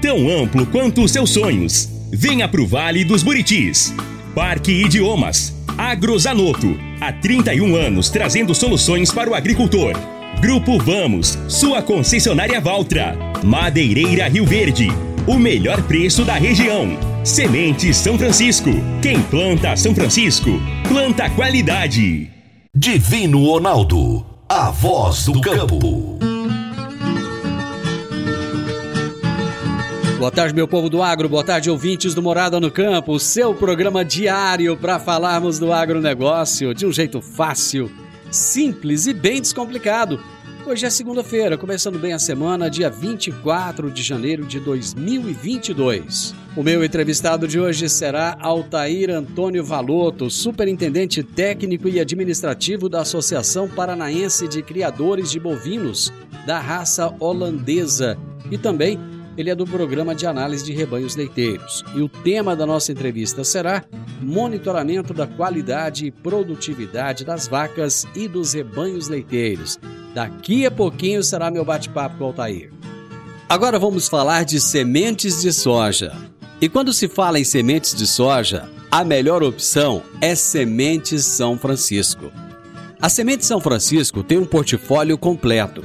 tão amplo quanto os seus sonhos. Venha pro Vale dos Buritis. Parque Idiomas. Agrozanoto. Há 31 anos trazendo soluções para o agricultor. Grupo Vamos, sua concessionária Valtra. Madeireira Rio Verde. O melhor preço da região. Sementes São Francisco. Quem planta São Francisco, planta qualidade. Divino Ronaldo, a voz do campo. Boa tarde, meu povo do agro, boa tarde, ouvintes do Morada no Campo, o seu programa diário para falarmos do agronegócio de um jeito fácil, simples e bem descomplicado. Hoje é segunda-feira, começando bem a semana, dia 24 de janeiro de 2022. O meu entrevistado de hoje será Altair Antônio Valoto, superintendente técnico e administrativo da Associação Paranaense de Criadores de Bovinos da raça holandesa e também ele é do programa de análise de rebanhos leiteiros. E o tema da nossa entrevista será monitoramento da qualidade e produtividade das vacas e dos rebanhos leiteiros. Daqui a pouquinho será meu bate-papo com o Altair. Agora vamos falar de sementes de soja. E quando se fala em sementes de soja, a melhor opção é Sementes São Francisco. A Semente São Francisco tem um portfólio completo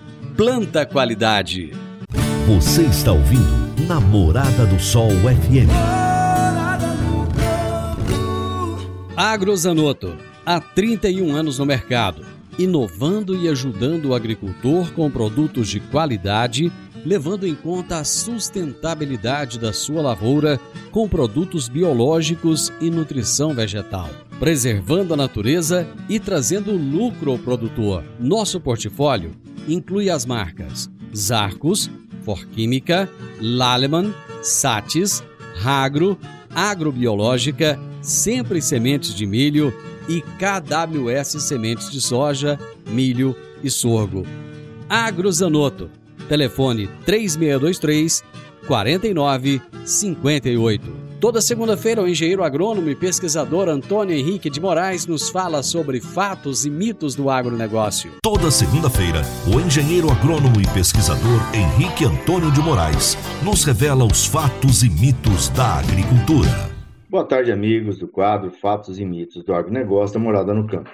planta qualidade. Você está ouvindo Namorada do Sol FM. Agrozanoto, há 31 anos no mercado, inovando e ajudando o agricultor com produtos de qualidade, levando em conta a sustentabilidade da sua lavoura com produtos biológicos e nutrição vegetal preservando a natureza e trazendo lucro ao produtor. Nosso portfólio inclui as marcas Zarcos, Forquímica, Laleman, Satis, Ragro, Agrobiológica, Sempre Sementes de Milho e KWS Sementes de Soja, Milho e Sorgo. Agrozanoto, telefone 3623 4958. Toda segunda-feira, o engenheiro agrônomo e pesquisador Antônio Henrique de Moraes nos fala sobre fatos e mitos do agronegócio. Toda segunda-feira, o engenheiro agrônomo e pesquisador Henrique Antônio de Moraes nos revela os fatos e mitos da agricultura. Boa tarde, amigos do quadro Fatos e Mitos do Agronegócio da Morada no Campo.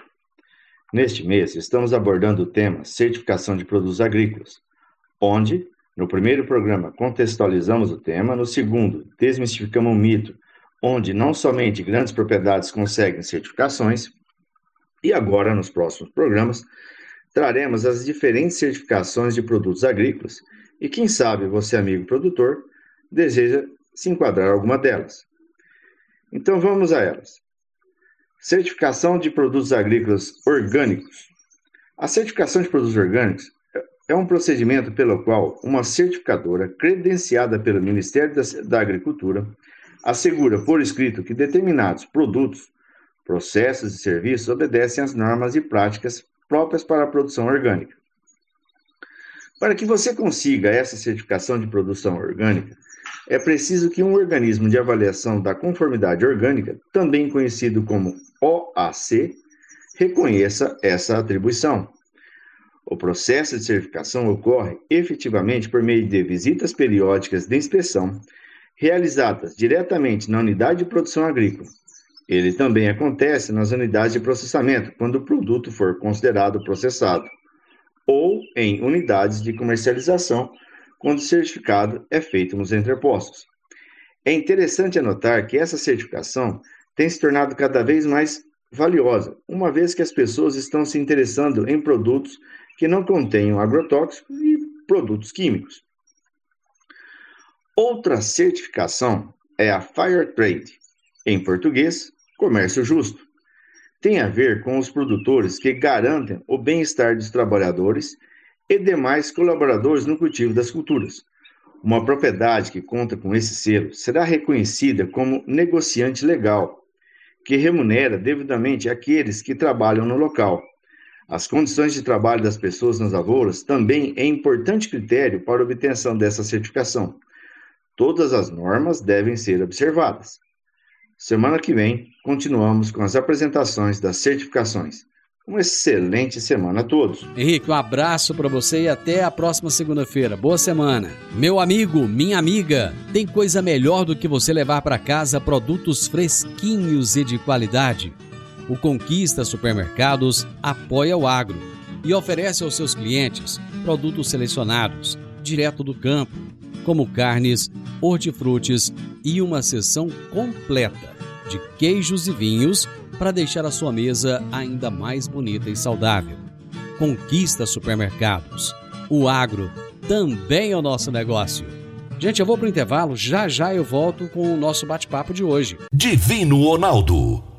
Neste mês, estamos abordando o tema Certificação de Produtos Agrícolas, onde no primeiro programa, contextualizamos o tema. No segundo, desmistificamos um mito, onde não somente grandes propriedades conseguem certificações. E agora, nos próximos programas, traremos as diferentes certificações de produtos agrícolas e, quem sabe, você, amigo produtor, deseja se enquadrar alguma delas. Então vamos a elas. Certificação de produtos agrícolas orgânicos. A certificação de produtos orgânicos é um procedimento pelo qual uma certificadora credenciada pelo Ministério da Agricultura assegura por escrito que determinados produtos, processos e serviços obedecem às normas e práticas próprias para a produção orgânica. Para que você consiga essa certificação de produção orgânica, é preciso que um organismo de avaliação da conformidade orgânica, também conhecido como OAC, reconheça essa atribuição. O processo de certificação ocorre efetivamente por meio de visitas periódicas de inspeção realizadas diretamente na unidade de produção agrícola. Ele também acontece nas unidades de processamento, quando o produto for considerado processado, ou em unidades de comercialização, quando o certificado é feito nos entrepostos. É interessante anotar que essa certificação tem se tornado cada vez mais valiosa, uma vez que as pessoas estão se interessando em produtos que não contenham agrotóxicos e produtos químicos. Outra certificação é a Fair Trade, em português, comércio justo. Tem a ver com os produtores que garantem o bem-estar dos trabalhadores e demais colaboradores no cultivo das culturas. Uma propriedade que conta com esse selo será reconhecida como negociante legal, que remunera devidamente aqueles que trabalham no local. As condições de trabalho das pessoas nas lavouras também é importante critério para obtenção dessa certificação. Todas as normas devem ser observadas. Semana que vem, continuamos com as apresentações das certificações. Uma excelente semana a todos. Henrique, um abraço para você e até a próxima segunda-feira. Boa semana. Meu amigo, minha amiga, tem coisa melhor do que você levar para casa produtos fresquinhos e de qualidade. O Conquista Supermercados apoia o agro e oferece aos seus clientes produtos selecionados, direto do campo, como carnes, hortifrutis e uma seção completa de queijos e vinhos para deixar a sua mesa ainda mais bonita e saudável. Conquista supermercados. O agro também é o nosso negócio. Gente, eu vou para o intervalo, já já eu volto com o nosso bate-papo de hoje. Divino Ronaldo,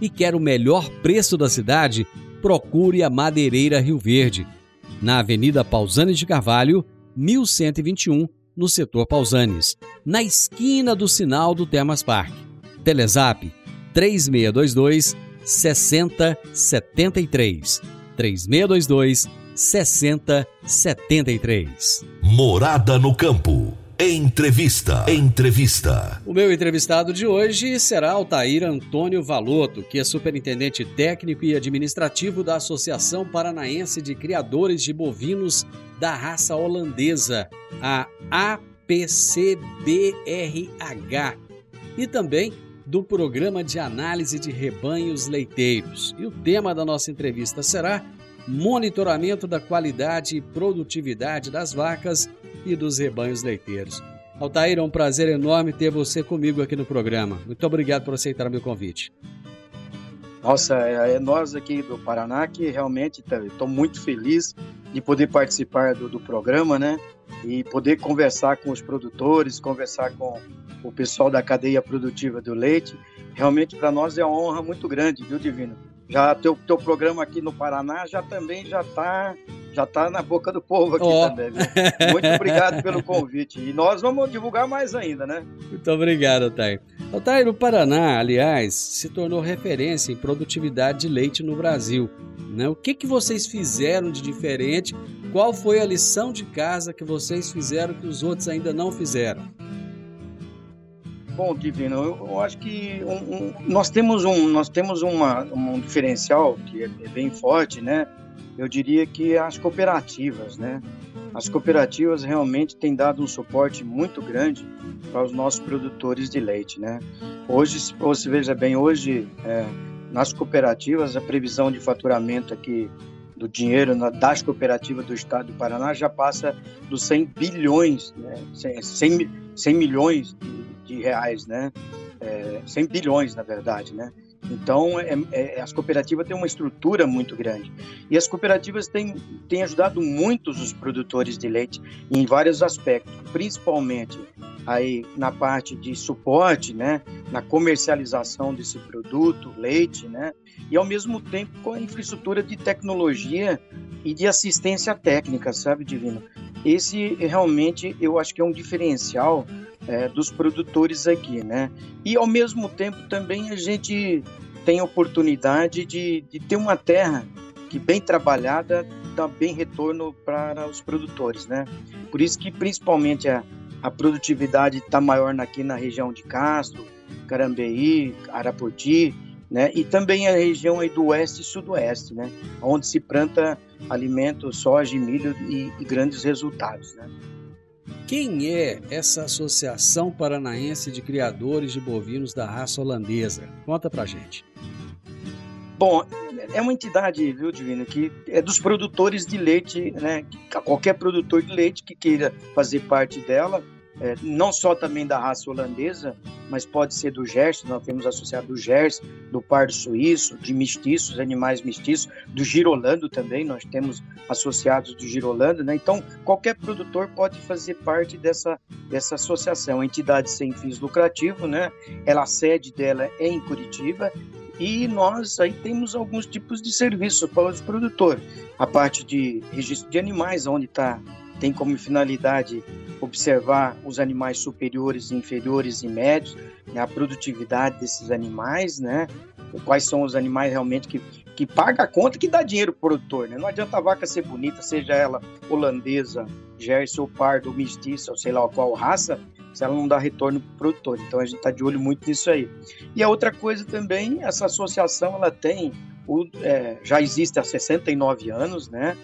e quer o melhor preço da cidade, procure a Madeireira Rio Verde, na Avenida Pausanes de Carvalho, 1121, no setor Pausanes, na esquina do sinal do Termas Park. Telezap 3622 6073. 3622 6073. Morada no campo. Entrevista. Entrevista. O meu entrevistado de hoje será Altair Antônio Valoto, que é superintendente técnico e administrativo da Associação Paranaense de Criadores de Bovinos da Raça Holandesa, a APCBRH, e também do Programa de Análise de Rebanhos Leiteiros. E o tema da nossa entrevista será Monitoramento da qualidade e produtividade das vacas e dos rebanhos leiteiros. Altair, é um prazer enorme ter você comigo aqui no programa. Muito obrigado por aceitar o meu convite. Nossa, é, é nós aqui do Paraná que realmente estou muito feliz de poder participar do, do programa, né? E poder conversar com os produtores, conversar com o pessoal da cadeia produtiva do leite. Realmente para nós é uma honra muito grande, viu, Divino? Já teu, teu programa aqui no Paraná já também já está já tá na boca do povo aqui oh. também. Viu? Muito obrigado pelo convite. E nós vamos divulgar mais ainda, né? Muito obrigado, Otair. Otair, o Paraná, aliás, se tornou referência em produtividade de leite no Brasil. Né? O que, que vocês fizeram de diferente? Qual foi a lição de casa que vocês fizeram que os outros ainda não fizeram? Bom, Divino, eu, eu acho que um, um, nós temos, um, nós temos uma, um diferencial que é, é bem forte, né? Eu diria que as cooperativas, né? As cooperativas realmente têm dado um suporte muito grande para os nossos produtores de leite, né? Hoje, você veja bem, hoje é, nas cooperativas a previsão de faturamento aqui do dinheiro das cooperativas do estado do Paraná já passa dos 100 bilhões, né? 100, 100 milhões de, de reais, né? É, 100 bilhões, na verdade, né? Então, é, é, as cooperativas têm uma estrutura muito grande. E as cooperativas têm, têm ajudado muitos os produtores de leite em vários aspectos, principalmente aí na parte de suporte, né, na comercialização desse produto, leite, né, e ao mesmo tempo com a infraestrutura de tecnologia e de assistência técnica, sabe, Divino? Esse realmente eu acho que é um diferencial é, dos produtores aqui, né? E ao mesmo tempo também a gente tem a oportunidade de, de ter uma terra que bem trabalhada dá bem retorno para os produtores, né? Por isso que principalmente a, a produtividade está maior aqui na região de Castro, Carambeí, Arapoti, né? E também a região do oeste e sudoeste, né? Onde se planta alimentos, soja milho e, e grandes resultados, né? Quem é essa Associação Paranaense de Criadores de Bovinos da Raça Holandesa? Conta pra gente. Bom, é uma entidade, viu, Divino, que é dos produtores de leite, né? Qualquer produtor de leite que queira fazer parte dela, é, não só também da raça holandesa, mas pode ser do Gers, nós temos associado do Gers, do pardo suíço, de mestiços, animais mestiços, do girolando também, nós temos associados do girolando, né? Então, qualquer produtor pode fazer parte dessa, dessa associação, entidade sem fins lucrativos, né? Ela, a sede dela é em Curitiba e nós aí temos alguns tipos de serviços para os produtores. A parte de registro de animais, onde está tem como finalidade observar os animais superiores, inferiores e médios, né, a produtividade desses animais, né? Quais são os animais realmente que, que paga a conta que dá dinheiro para o produtor, né? Não adianta a vaca ser bonita, seja ela holandesa, Jersey ou pardo, mestiça, ou sei lá qual raça, se ela não dá retorno para o produtor. Então a gente está de olho muito nisso aí. E a outra coisa também, essa associação ela tem, o, é, já existe há 69 anos, né?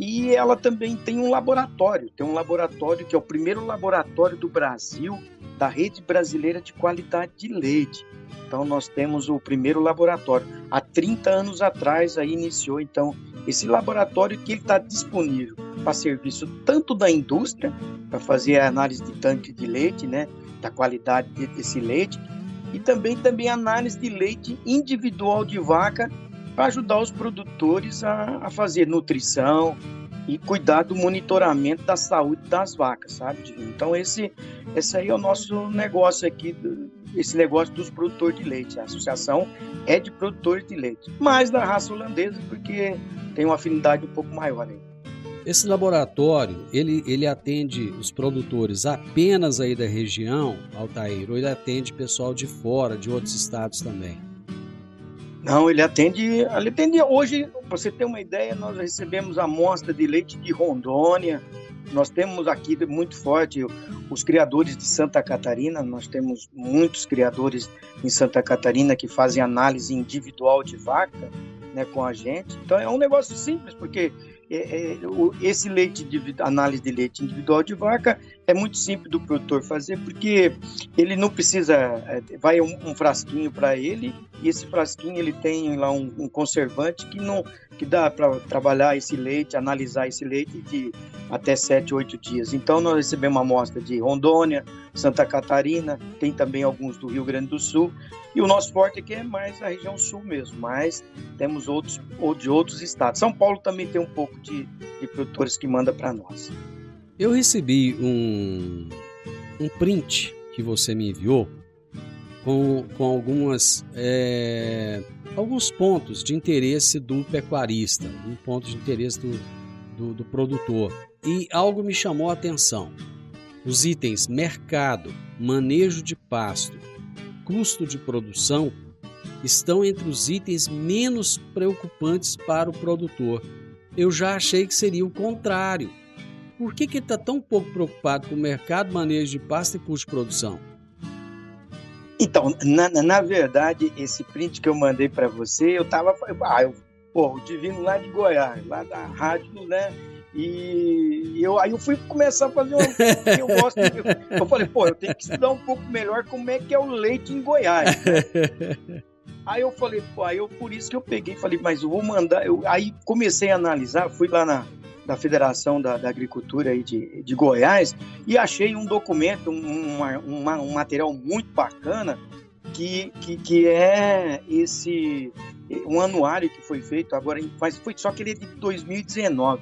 E ela também tem um laboratório, tem um laboratório que é o primeiro laboratório do Brasil da rede brasileira de qualidade de leite. Então nós temos o primeiro laboratório. Há 30 anos atrás aí iniciou então esse laboratório que está disponível para serviço tanto da indústria, para fazer a análise de tanque de leite, né, da qualidade desse leite, e também também análise de leite individual de vaca para ajudar os produtores a, a, fazer nutrição e cuidar do monitoramento da saúde das vacas, sabe? Então esse, esse aí é o nosso negócio aqui, esse negócio dos produtores de leite. A associação é de produtores de leite, mais da raça holandesa porque tem uma afinidade um pouco maior aí. Esse laboratório, ele, ele atende os produtores apenas aí da região, Altair, ou ele atende pessoal de fora, de outros estados também? Não, ele atende, ele atende hoje, para você ter uma ideia, nós recebemos amostra de leite de Rondônia, nós temos aqui muito forte os criadores de Santa Catarina, nós temos muitos criadores em Santa Catarina que fazem análise individual de vaca né, com a gente. Então é um negócio simples, porque é, é, esse leite de análise de leite individual de vaca é muito simples do produtor fazer porque ele não precisa é, vai um, um frasquinho para ele e esse frasquinho ele tem lá um, um conservante que não que dá para trabalhar esse leite analisar esse leite de até 7, 8 dias então nós recebemos uma amostra de Rondônia Santa Catarina tem também alguns do Rio Grande do Sul e o nosso forte aqui é mais a região sul mesmo mas temos outros ou de outros estados São Paulo também tem um pouco de, de produtores que manda para nós. Eu recebi um, um print que você me enviou com, com algumas é, alguns pontos de interesse do pecuarista, um ponto de interesse do, do, do produtor. E algo me chamou a atenção. Os itens mercado, manejo de pasto, custo de produção estão entre os itens menos preocupantes para o produtor eu já achei que seria o contrário. Por que, está tão pouco preocupado com o mercado, manejo de pasta e custo de produção? Então, na, na verdade, esse print que eu mandei para você, eu tava. Ah, eu, pô, o Divino lá de Goiás, lá da rádio, né? E eu, aí eu fui começar a fazer uma. eu gosto. Eu, eu falei, pô, eu tenho que estudar um pouco melhor como é que é o leite em Goiás. Né? Aí eu falei, pô, aí eu, por isso que eu peguei falei, mas eu vou mandar. Eu, aí comecei a analisar, fui lá na, da Federação da, da Agricultura aí de, de Goiás e achei um documento, um, uma, um material muito bacana que, que, que é esse um anuário que foi feito agora, mas foi só que ele é de 2019.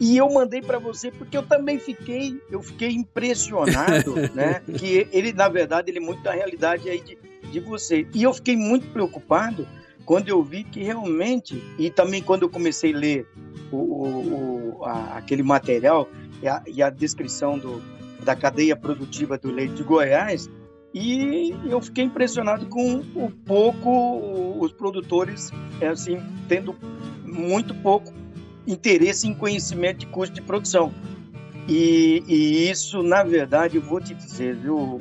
E eu mandei para você porque eu também fiquei, eu fiquei impressionado, né? Que ele, na verdade, ele é muito da realidade aí de, de você. E eu fiquei muito preocupado quando eu vi que realmente, e também quando eu comecei a ler o, o, a, aquele material e a, e a descrição do, da cadeia produtiva do leite de Goiás, e eu fiquei impressionado com o pouco os produtores assim tendo muito pouco interesse em conhecimento de custo de produção. E, e isso, na verdade, eu vou te dizer, viu,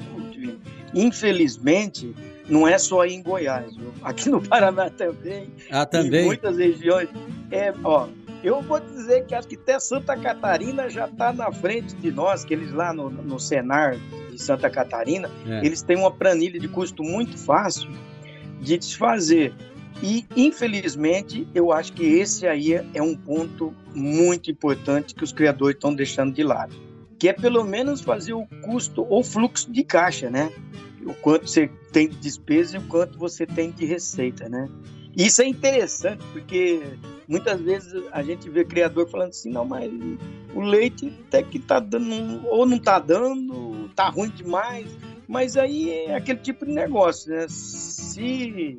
infelizmente, não é só em Goiás, viu? aqui no Paraná também. Ah, também. Em muitas regiões. É, ó, eu vou dizer que acho que até Santa Catarina já está na frente de nós, que eles lá no, no Senar de Santa Catarina, é. eles têm uma planilha de custo muito fácil de desfazer. E, infelizmente, eu acho que esse aí é um ponto muito importante que os criadores estão deixando de lado, que é pelo menos fazer o custo ou fluxo de caixa, né? O quanto você tem de despesa e o quanto você tem de receita, né? Isso é interessante, porque muitas vezes a gente vê criador falando assim, não, mas o leite até que tá dando, ou não tá dando, tá ruim demais, mas aí é aquele tipo de negócio, né? Se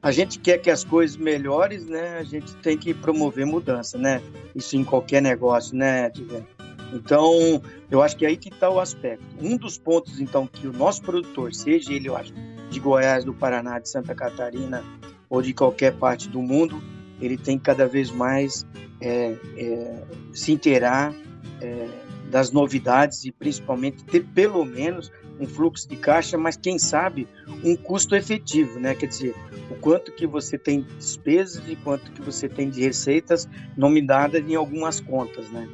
a gente quer que as coisas melhores, né? A gente tem que promover mudança, né? Isso em qualquer negócio, né? Então, eu acho que é aí que está o aspecto. Um dos pontos, então, que o nosso produtor, seja ele, eu acho, de Goiás, do Paraná, de Santa Catarina, ou de qualquer parte do mundo, ele tem cada vez mais é, é, se inteirar é, das novidades e principalmente ter pelo menos um fluxo de caixa, mas quem sabe um custo efetivo, né? Quer dizer, o quanto que você tem de despesas e quanto que você tem de receitas nominadas em algumas contas, né?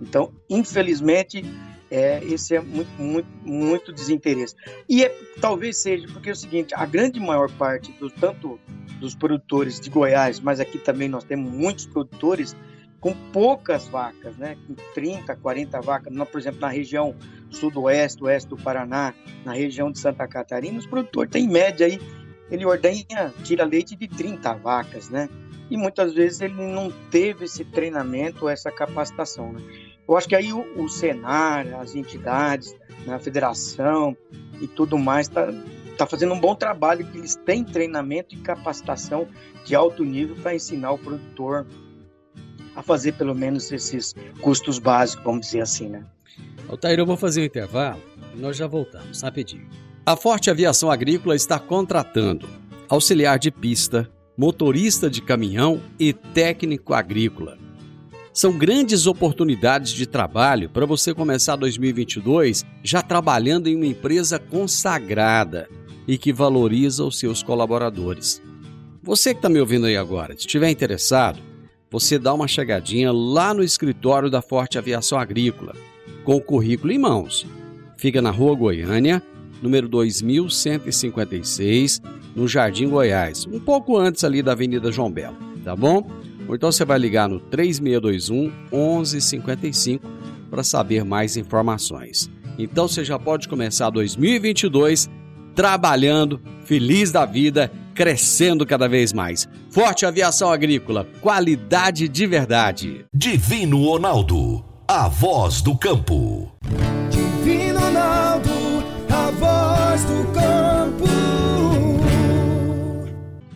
Então, infelizmente, é, esse é muito, muito, muito desinteresse. E é, talvez seja porque é o seguinte, a grande maior parte do tanto dos produtores de Goiás, mas aqui também nós temos muitos produtores com poucas vacas, né? com 30, 40 vacas. Por exemplo, na região sudoeste, oeste do Paraná, na região de Santa Catarina, os produtores têm em média aí, ele ordenha, tira leite de 30 vacas, né? E muitas vezes ele não teve esse treinamento, essa capacitação, né? Eu acho que aí o, o as entidades, né, a federação e tudo mais, está está fazendo um bom trabalho, que eles têm treinamento e capacitação de alto nível para ensinar o produtor a fazer pelo menos esses custos básicos, vamos dizer assim, né? Altair, eu vou fazer um intervalo e nós já voltamos, rapidinho. A Forte Aviação Agrícola está contratando auxiliar de pista, motorista de caminhão e técnico agrícola. São grandes oportunidades de trabalho para você começar 2022 já trabalhando em uma empresa consagrada e que valoriza os seus colaboradores. Você que está me ouvindo aí agora, se estiver interessado, você dá uma chegadinha lá no escritório da Forte Aviação Agrícola, com o currículo em mãos. Fica na Rua Goiânia, número 2156, no Jardim Goiás, um pouco antes ali da Avenida João Belo, tá bom? Ou então você vai ligar no 3621 1155 para saber mais informações. Então você já pode começar 2022 trabalhando, feliz da vida, crescendo cada vez mais. Forte Aviação Agrícola, qualidade de verdade. Divino Ronaldo, a voz do campo. Divino Ronaldo, a voz do campo.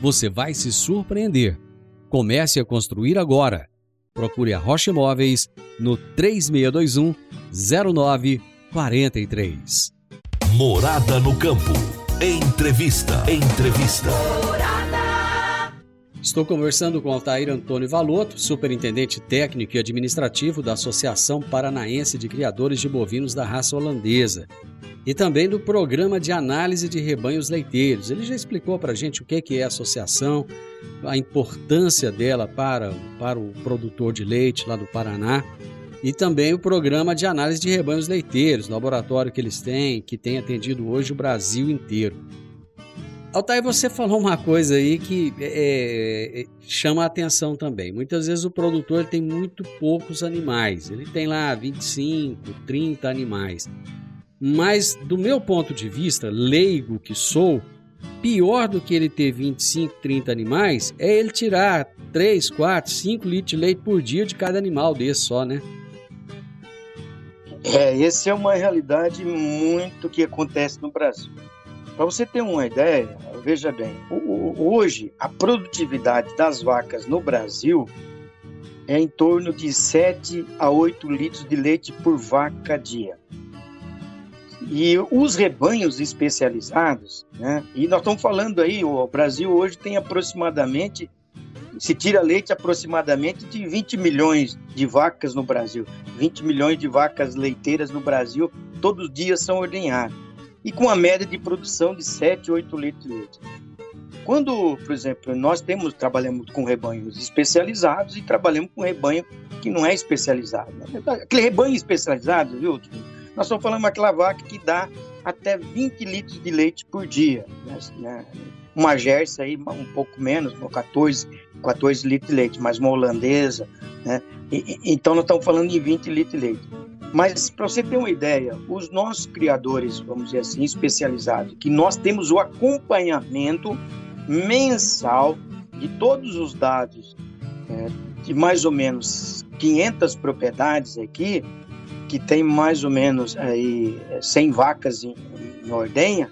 você vai se surpreender. Comece a construir agora. Procure a Rocha Imóveis no 3621 0943. Morada no campo. Entrevista. Entrevista. Estou conversando com Altair Antônio Valoto, superintendente técnico e administrativo da Associação Paranaense de Criadores de Bovinos da Raça Holandesa e também do Programa de Análise de Rebanhos Leiteiros. Ele já explicou para a gente o que é a associação, a importância dela para, para o produtor de leite lá do Paraná e também o programa de análise de rebanhos leiteiros, laboratório que eles têm, que tem atendido hoje o Brasil inteiro. Altair, você falou uma coisa aí que é, é, chama a atenção também. Muitas vezes o produtor tem muito poucos animais, ele tem lá 25, 30 animais. Mas, do meu ponto de vista, leigo que sou, pior do que ele ter 25, 30 animais é ele tirar 3, 4, 5 litros de leite por dia de cada animal desse só, né? É, essa é uma realidade muito que acontece no Brasil. Para você ter uma ideia, veja bem, hoje a produtividade das vacas no Brasil é em torno de 7 a 8 litros de leite por vaca dia. E os rebanhos especializados, né? E nós estamos falando aí, o Brasil hoje tem aproximadamente, se tira leite aproximadamente de 20 milhões de vacas no Brasil. 20 milhões de vacas leiteiras no Brasil, todos os dias são ordenhadas. E com a média de produção de 7, 8 litros de leite. Quando, por exemplo, nós temos trabalhamos com rebanhos especializados e trabalhamos com rebanho que não é especializado. Né? Aquele rebanho especializado, viu? Nós estamos falando daquela vaca que dá até 20 litros de leite por dia. Né? Uma gerça aí, um pouco menos, 14, 14 litros de leite, mas uma holandesa. Né? E, então nós estamos falando em 20 litros de leite. Mas para você ter uma ideia, os nossos criadores, vamos dizer assim, especializados, que nós temos o acompanhamento mensal de todos os dados é, de mais ou menos 500 propriedades aqui, que tem mais ou menos aí 100 vacas em, em ordenha,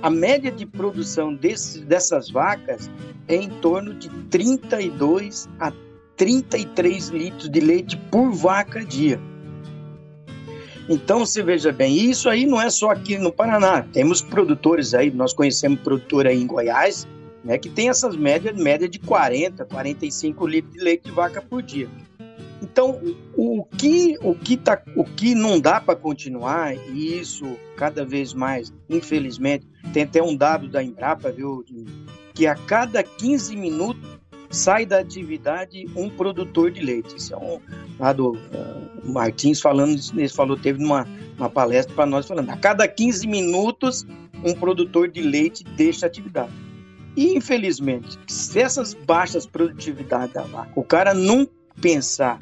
a média de produção desse, dessas vacas é em torno de 32 a 33 litros de leite por vaca dia. Então você veja bem, isso aí não é só aqui no Paraná. Temos produtores aí, nós conhecemos produtor aí em Goiás, né, que tem essas médias, média de 40, 45 litros de leite de vaca por dia. Então, o que, o que, tá, o que não dá para continuar, e isso cada vez mais, infelizmente, tem até um dado da Embrapa, viu, que a cada 15 minutos sai da atividade um produtor de leite. Isso é um lá do uh, Martins falando, ele falou, teve uma, uma palestra para nós falando, a cada 15 minutos um produtor de leite deixa a atividade. E infelizmente, se essas baixas produtividades da vaca, o cara não pensar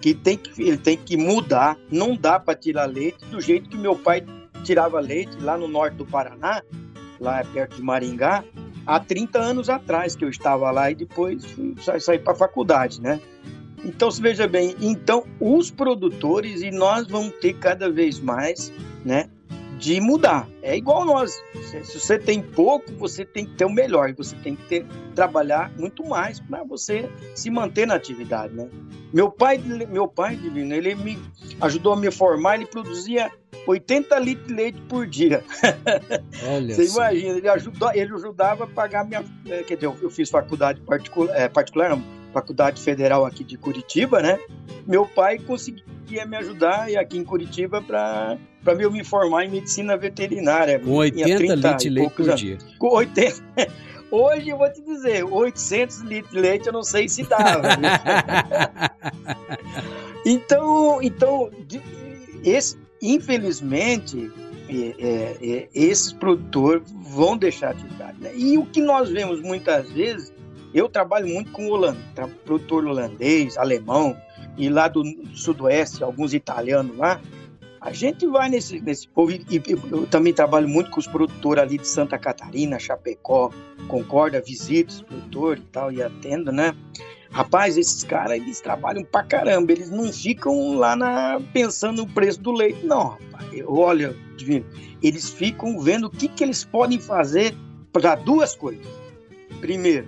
que, tem que ele tem que mudar, não dá para tirar leite do jeito que meu pai tirava leite lá no norte do Paraná, lá perto de Maringá, há 30 anos atrás que eu estava lá e depois fui, saí para a faculdade, né? Então, se veja bem, então os produtores e nós vamos ter cada vez mais, né, de mudar. É igual nós. Se você tem pouco, você tem que ter o melhor. Você tem que ter, trabalhar muito mais para você se manter na atividade, né? Meu pai, meu pai divino, ele me ajudou a me formar. Ele produzia 80 litros de leite por dia. Olha você imagina? Ele ajudou, ele ajudava a pagar minha. Eh, quer dizer, eu fiz faculdade particular, é, particular não, faculdade federal aqui de Curitiba, né? Meu pai conseguia me ajudar aqui em Curitiba para para eu me formar em medicina veterinária. Com 80 litros de leite por dia. Com 80. Hoje eu vou te dizer, 800 litros de leite eu não sei se dava. então, então esse, infelizmente, é, é, é, esses produtores vão deixar a atividade. Né? E o que nós vemos muitas vezes, eu trabalho muito com holandês, produtor holandês, alemão, e lá do sudoeste, alguns italianos lá, a gente vai nesse, nesse povo, e, eu também trabalho muito com os produtores ali de Santa Catarina, Chapecó, Concorda, visito os produtores e tal, e atendo, né? Rapaz, esses caras, eles trabalham pra caramba, eles não ficam lá na, pensando no preço do leite, não, rapaz. Olha, eles ficam vendo o que, que eles podem fazer para duas coisas. Primeiro,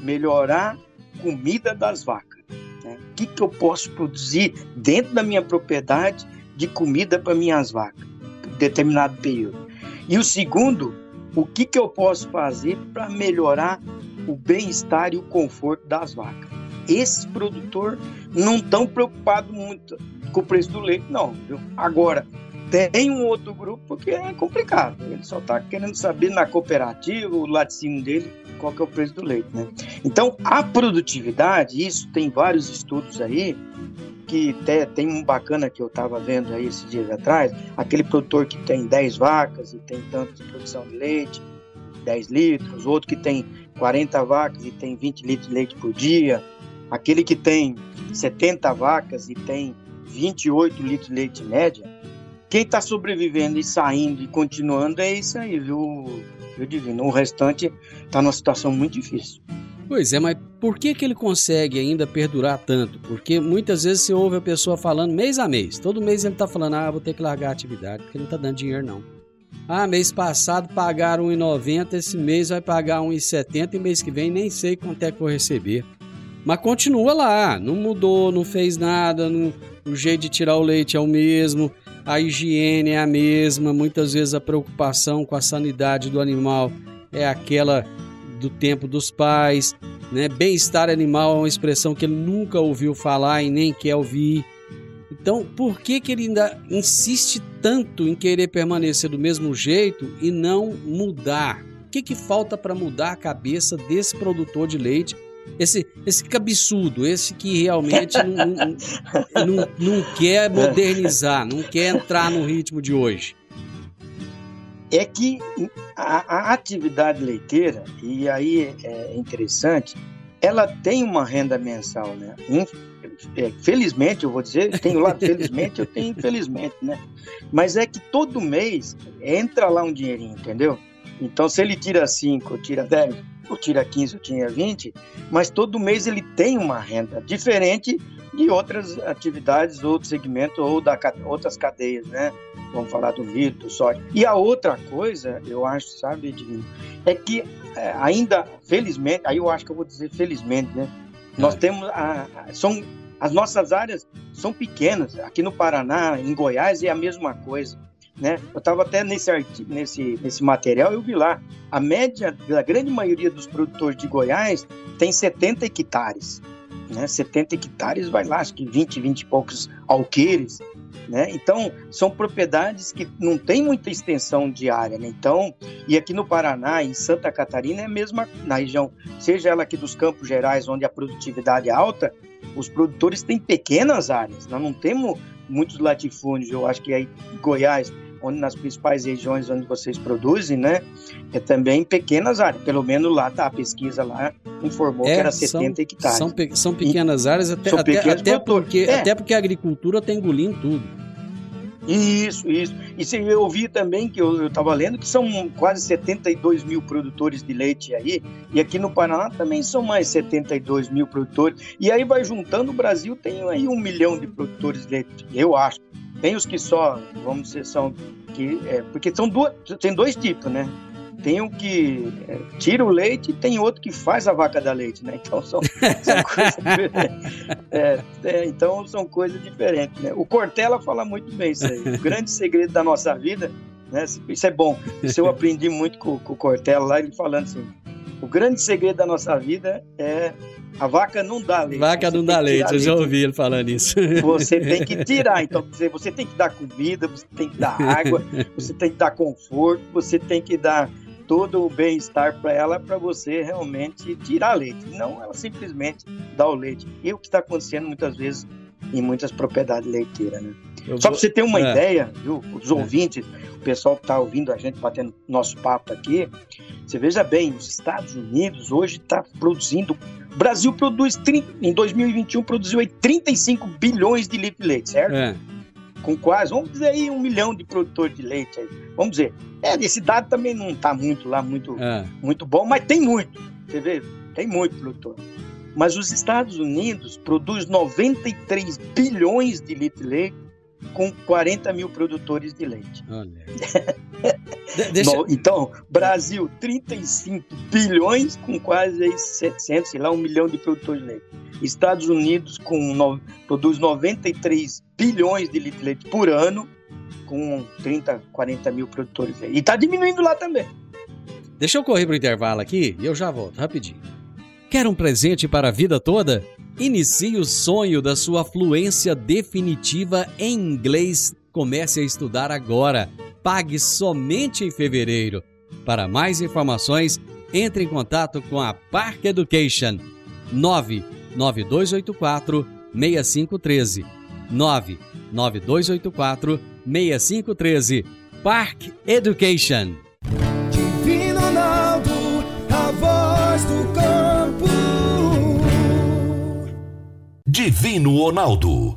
melhorar comida das vacas. Né? O que, que eu posso produzir dentro da minha propriedade de comida para minhas vacas, por determinado período. E o segundo, o que, que eu posso fazer para melhorar o bem-estar e o conforto das vacas. Esses produtores não estão preocupados muito com o preço do leite, não. Viu? Agora, tem um outro grupo que é complicado. Ele só está querendo saber na cooperativa, o laticínio dele, qual que é o preço do leite. Né? Então, a produtividade, isso tem vários estudos aí, que tem, tem um bacana que eu estava vendo aí esses dias atrás, aquele produtor que tem 10 vacas e tem tanto de produção de leite, 10 litros, outro que tem 40 vacas e tem 20 litros de leite por dia, aquele que tem 70 vacas e tem 28 litros de leite média, quem está sobrevivendo e saindo e continuando é isso aí, viu, viu Divino? O restante está numa situação muito difícil. Pois é, mas por que, que ele consegue ainda perdurar tanto? Porque muitas vezes você ouve a pessoa falando mês a mês. Todo mês ele está falando, ah, vou ter que largar a atividade, porque não está dando dinheiro não. Ah, mês passado pagaram 1,90, esse mês vai pagar 1,70 e mês que vem nem sei quanto é que vou receber. Mas continua lá, não mudou, não fez nada, não, o jeito de tirar o leite é o mesmo, a higiene é a mesma, muitas vezes a preocupação com a sanidade do animal é aquela do tempo dos pais, né? Bem-estar animal é uma expressão que ele nunca ouviu falar e nem quer ouvir. Então, por que, que ele ainda insiste tanto em querer permanecer do mesmo jeito e não mudar? O que, que falta para mudar a cabeça desse produtor de leite? Esse, esse cabeçudo, esse que realmente não, não, não, não quer modernizar, não quer entrar no ritmo de hoje é que a, a, atividade leiteira, e aí é interessante, ela tem uma renda mensal, né? É, felizmente, eu vou dizer, tenho lá felizmente, eu tenho infelizmente, né? Mas é que todo mês entra lá um dinheirinho, entendeu? Então, se ele tira 5, tira 10, ou tira 15, ou tira 20, mas todo mês ele tem uma renda diferente de outras atividades, outros segmentos ou da, outras cadeias, né? Vamos falar do milho, do soja. E a outra coisa, eu acho, sabe, Divino, é que é, ainda, felizmente, aí eu acho que eu vou dizer felizmente, né? Nós é. temos, a, a, são, as nossas áreas são pequenas. Aqui no Paraná, em Goiás, é a mesma coisa. Né? Eu estava até nesse, nesse, nesse material, eu vi lá, a média da grande maioria dos produtores de Goiás tem 70 hectares. Né? 70 hectares vai lá, acho que 20, 20 e poucos alqueires. Né? Então, são propriedades que não tem muita extensão de área. Né? Então, e aqui no Paraná, em Santa Catarina, é a mesma, na região, seja ela aqui dos Campos Gerais, onde a produtividade é alta, os produtores têm pequenas áreas. Nós não temos muitos latifúndios, eu acho que aí Goiás onde nas principais regiões onde vocês produzem, né? É também pequenas áreas. Pelo menos lá tá a pesquisa lá informou é, que era 70 são, hectares. São, pe são pequenas e, áreas até, até, até porque é. até porque a agricultura está engolindo tudo. Isso, isso. E se eu ouvi também que eu estava lendo que são quase 72 mil produtores de leite aí, e aqui no Paraná também são mais 72 mil produtores. E aí vai juntando, o Brasil tem aí um milhão de produtores de leite, eu acho. Tem os que só, vamos dizer, são que é, porque são duas, tem dois tipos, né? Tem um que é, tira o leite e tem outro que faz a vaca da leite, né? Então são, são coisas diferentes. É, é, então são coisas diferentes, né? O Cortella fala muito bem isso aí. O grande segredo da nossa vida, né? Isso é bom. Isso eu aprendi muito com, com o Cortella lá, ele falando assim: o grande segredo da nossa vida é a vaca não dá leite. Vaca não dá leite, eu já ouvi ele falando isso. Você tem que tirar, então você tem que dar comida, você tem que dar água, você tem que dar conforto, você tem que dar todo o bem-estar para ela para você realmente tirar leite. Não ela simplesmente dar o leite. E o que está acontecendo muitas vezes em muitas propriedades leiteiras, né? Eu Só vou... para você ter uma é. ideia, viu? Os é. ouvintes, o pessoal que está ouvindo a gente batendo nosso papo aqui, você veja bem, os Estados Unidos hoje está produzindo. O Brasil produz, 30, em 2021, produziu aí 35 bilhões de litros de leite, certo? É. Com quase, vamos dizer aí, um milhão de produtores de leite aí. Vamos dizer. É, esse dado também não está muito lá, muito, é. muito bom, mas tem muito. Você vê, tem muito produtor. Mas os Estados Unidos produz 93 bilhões de litros de leite com 40 mil produtores de leite. Olha. Deixa... então, Brasil, 35 bilhões com quase 700, sei lá, um milhão de produtores de leite. Estados Unidos com no... produz 93 bilhões de litros de leite por ano, com 30, 40 mil produtores de leite. E está diminuindo lá também. Deixa eu correr para o intervalo aqui e eu já volto, rapidinho. Quer um presente para a vida toda? Inicie o sonho da sua fluência definitiva em inglês. Comece a estudar agora. Pague somente em fevereiro. Para mais informações, entre em contato com a Park Education. 99284 6513 99284 6513 Park Education. Divino Ronaldo, a voz do Divino Ronaldo,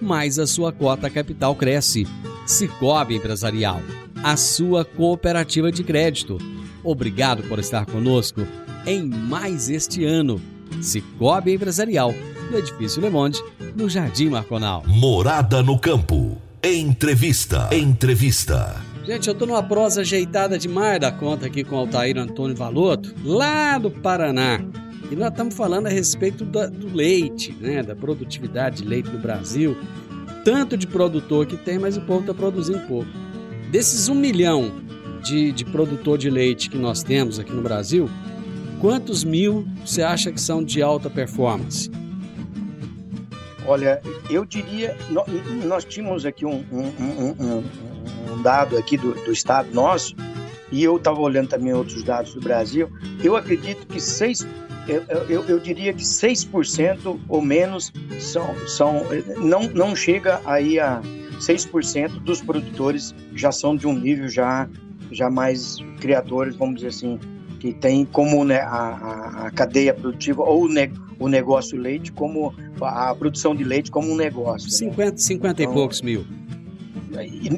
mais a sua cota capital cresce. Cicobi Empresarial, a sua cooperativa de crédito. Obrigado por estar conosco em mais este ano. Cicobi Empresarial, no Edifício Le Monde, no Jardim Marconal. Morada no campo. Entrevista. Entrevista. Gente, eu tô numa prosa ajeitada demais da conta aqui com o Altair Antônio Valoto, lá do Paraná. E nós estamos falando a respeito do, do leite, né? Da produtividade de leite no Brasil. Tanto de produtor que tem, mas o povo está produzindo pouco. Desses um milhão de, de produtor de leite que nós temos aqui no Brasil, quantos mil você acha que são de alta performance? Olha, eu diria, nós, tínhamos aqui um, um, um, um dado aqui do, do, estado nosso, e eu estava olhando também outros dados do Brasil, eu acredito que 6, eu, eu, eu diria que 6% ou menos são, são não, não chega aí a 6% dos produtores já são de um nível já, já mais criadores, vamos dizer assim, que tem como né, a, a, cadeia produtiva ou o, ne, o negócio leite como a produção de leite como um negócio. 50, né? 50 então, e poucos mil.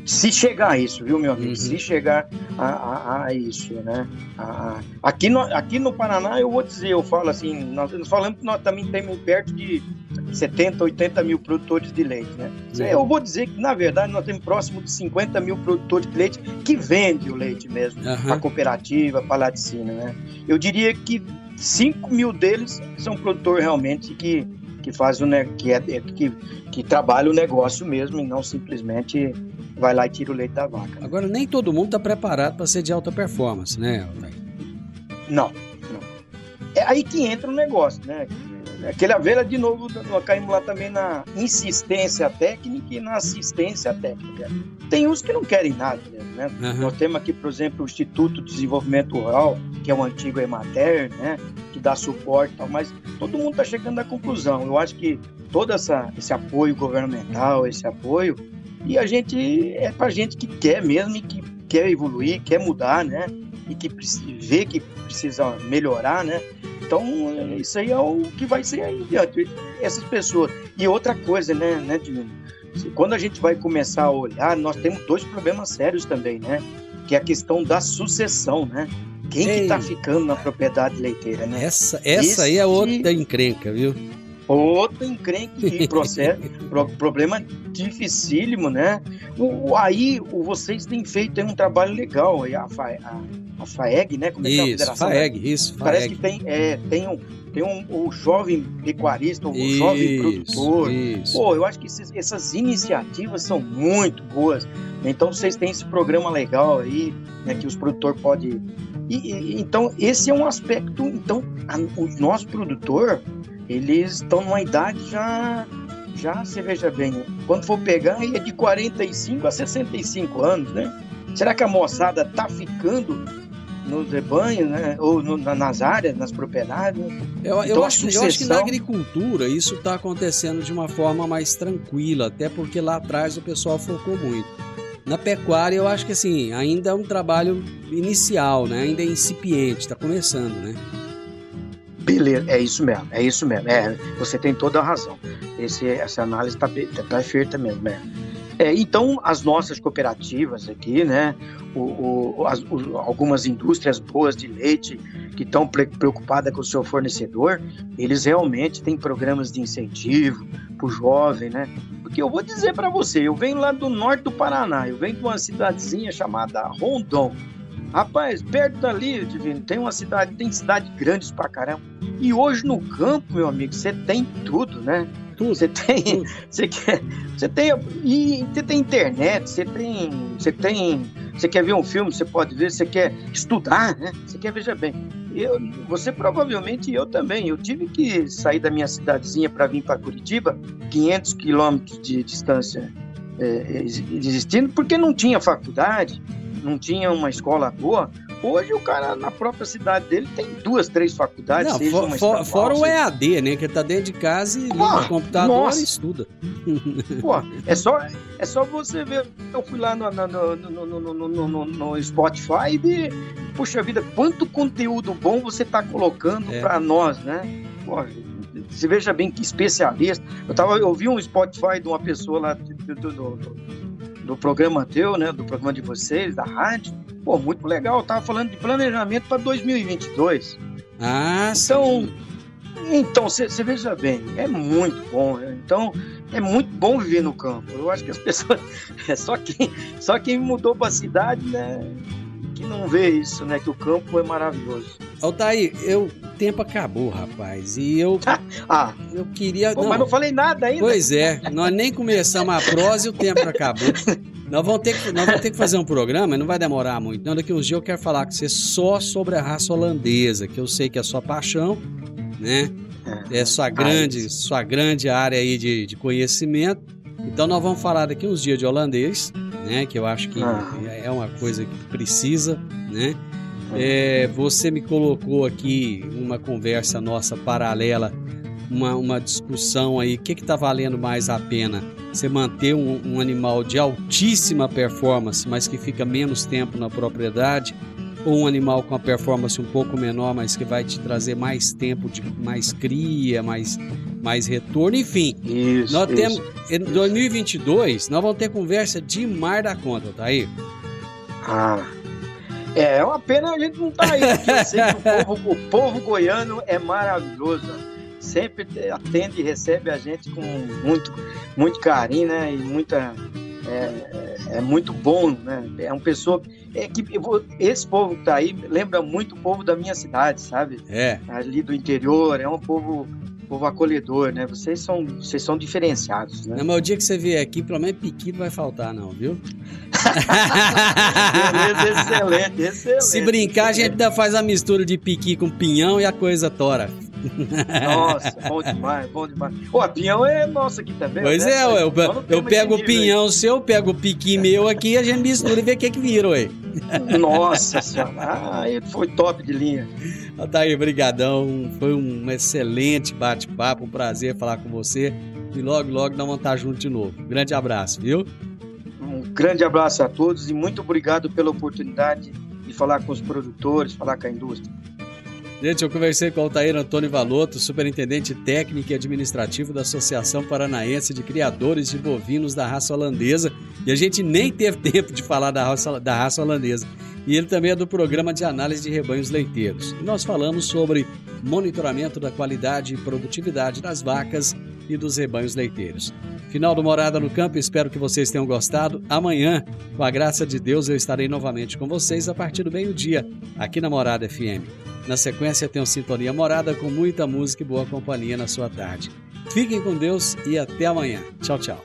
Se chegar a isso, viu, meu amigo? Uhum. Se chegar a, a, a isso, né? A, aqui, no, aqui no Paraná, eu vou dizer, eu falo assim, nós, nós falamos que nós também temos perto de 70, 80 mil produtores de leite, né? Uhum. Eu vou dizer que, na verdade, nós temos próximo de 50 mil produtores de leite que vendem o leite mesmo, uhum. a cooperativa, para laticina, né? Eu diria que 5 mil deles são produtores realmente que que faz o que é que, que trabalha o negócio mesmo e não simplesmente vai lá e tira o leite da vaca. Né? Agora nem todo mundo está preparado para ser de alta performance, né? Não, não. É aí que entra o negócio, né? Aquele abelha, de novo, nós caímos lá também na insistência técnica e na assistência técnica. Tem uns que não querem nada, né? Uhum. Nós temos aqui, por exemplo, o Instituto de Desenvolvimento Rural, que é o antigo Emater, né? Que dá suporte e tal, mas todo mundo está chegando à conclusão. Eu acho que todo essa, esse apoio governamental, esse apoio, e a gente, é para gente que quer mesmo e que quer evoluir, quer mudar, né? E que vê que precisa melhorar, né? Então, isso aí é o que vai ser aí diante. Essas pessoas. E outra coisa, né, né, Divino? Quando a gente vai começar a olhar, nós temos dois problemas sérios também, né? Que é a questão da sucessão, né? Quem Ei. que tá ficando na propriedade leiteira, né? Essa, essa aí é outra encrenca, viu? Outra encrenca e processo, problema dificílimo, né? O, aí o, vocês têm feito um trabalho legal, a, a, a FAEG, né? Como é isso, que é a federação? FAEG, isso, FAEG. Parece que tem, é, tem um, tem um, o jovem pecuarista, o isso, jovem produtor. Isso. Pô, eu acho que esses, essas iniciativas são muito boas. Então vocês têm esse programa legal aí, né, que os produtores podem. E, e, então esse é um aspecto. Então a, o nosso produtor, eles estão numa idade já já, você veja bem, quando for pegar, é de 45 a 65 anos, né? Será que a moçada tá ficando nos rebanhos, né? Ou no, nas áreas, nas propriedades. Eu, então, eu, acho, sucessão... eu acho que na agricultura isso está acontecendo de uma forma mais tranquila, até porque lá atrás o pessoal focou muito. Na pecuária, eu acho que assim, ainda é um trabalho inicial, né? Ainda é incipiente, está começando, né? Beleza, é isso mesmo, é isso mesmo. É, você tem toda a razão. Esse, essa análise está tá perfeita mesmo. É. É, então, as nossas cooperativas aqui, né, o, o, as, o, algumas indústrias boas de leite que estão preocupadas com o seu fornecedor, eles realmente têm programas de incentivo para o jovem, né? Porque eu vou dizer para você, eu venho lá do norte do Paraná, eu venho de uma cidadezinha chamada Rondon. Rapaz, perto dali, Divino, tem uma cidade, tem cidade grandes pra caramba. E hoje no campo, meu amigo, você tem tudo, né? Tudo. Você tem, tudo. você quer, você tem e você tem internet, você tem, você tem, você quer ver um filme, você pode ver, você quer estudar, né? Você quer veja bem. Eu, você provavelmente eu também. Eu tive que sair da minha cidadezinha para vir para Curitiba, 500 quilômetros de distância é, existindo, porque não tinha faculdade, não tinha uma escola boa. Hoje o cara na própria cidade dele tem duas, três faculdades. Não, for, for, fora o EAD, né? Que tá dentro de casa e Ah, o computador nossa. e estuda. Pô, é só, é só você ver. Eu fui lá no, no, no, no, Spotify e puxa vida, quanto conteúdo bom você tá colocando É. pra nós, né? Pô, você veja bem que especialista. Eu, tava, eu vi um Spotify de uma pessoa lá do, do- do- do programa teu, né? Do programa de vocês, da rádio. Pô, muito legal. Eu tava falando de planejamento para 2022. Ah, Então, sim. então você veja bem, é muito bom. né? Então, é muito bom viver no campo. Eu acho que as pessoas. É só quem, só quem mudou para a cidade, né? Que não vê isso, né? Que o campo é maravilhoso. Altair, eu, o tempo acabou, rapaz. E eu, Ah, eu queria. pô, não, mas não falei nada ainda. Pois é, nós nem começamos a prosa e o tempo acabou. Nós vamos, ter que, nós vamos ter que fazer um programa, não vai demorar muito. Não, daqui uns dias eu quero falar com você só sobre a raça holandesa, que eu sei que é sua paixão, né? É sua grande, sua grande área aí de, de conhecimento. Então nós vamos falar daqui uns dias de holandês, né? Que eu acho que Ah. é uma coisa que precisa, né? É, você me colocou aqui numa conversa nossa paralela, uma, uma discussão aí, o que está valendo mais a pena? Você manter um, um animal de altíssima performance, mas que fica menos tempo na propriedade, ou um animal com a performance um pouco menor, mas que vai te trazer mais tempo, de mais cria, mais, mais retorno, enfim. Isso. Nós isso. temos, em 2022, nós vamos ter conversa demais da conta, tá aí? Ah. É, é uma pena a gente não tá aí, porque eu sei que o povo, o povo goiano é maravilhoso. Sempre te- atende e recebe a gente com muito, muito carinho, né? E muita. É, é- é muito bom, né? É uma pessoa. É que esse povo que tá aí lembra muito o povo da minha cidade, sabe? É. Ali do interior, é um povo, povo acolhedor, né? Vocês são, vocês são diferenciados, né? Não, mas o dia que você vier aqui, pelo menos piquito vai faltar, não, viu? Beleza, excelente, excelente. Se brincar, a gente ainda faz a mistura de piqui com pinhão e a coisa tora. Nossa, bom demais, bom demais. A pinhão é nossa aqui também. Pois né? é, ué, eu, eu temos pego o pinhão seu, eu pego o piqui meu aqui, a gente mistura e vê o que que vira, ué. aí. Nossa senhora, ah, ele foi top de linha. Altair, brigadão, foi um excelente bate-papo, um prazer falar com você. E logo, logo nós vamos estar juntos de novo. Grande abraço, viu? Um grande abraço a todos e muito obrigado pela oportunidade de falar com os produtores, falar com a indústria. Gente, eu conversei com o Altair Antônio Valotto, superintendente técnico e administrativo da Associação Paranaense de Criadores de Bovinos da Raça Holandesa. E a gente nem teve tempo de falar da raça, da raça holandesa. E ele também é do programa de análise de rebanhos leiteiros. E nós falamos sobre monitoramento da qualidade e produtividade das vacas e dos rebanhos leiteiros. Final do Morada no Campo, espero que vocês tenham gostado. Amanhã, com a graça de Deus, eu estarei novamente com vocês a partir do meio-dia, aqui na Morada FM. Na sequência, tem o Sintonia Morada com muita música e boa companhia na sua tarde. Fiquem com Deus e até amanhã. Tchau, tchau.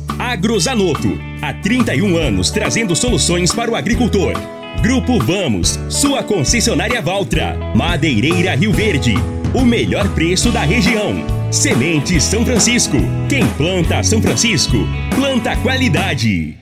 Agrozanoto. Há 31 anos trazendo soluções para o agricultor. Grupo Vamos, sua concessionária Valtra. Madeireira Rio Verde. O melhor preço da região. Semente São Francisco. Quem planta São Francisco, planta qualidade.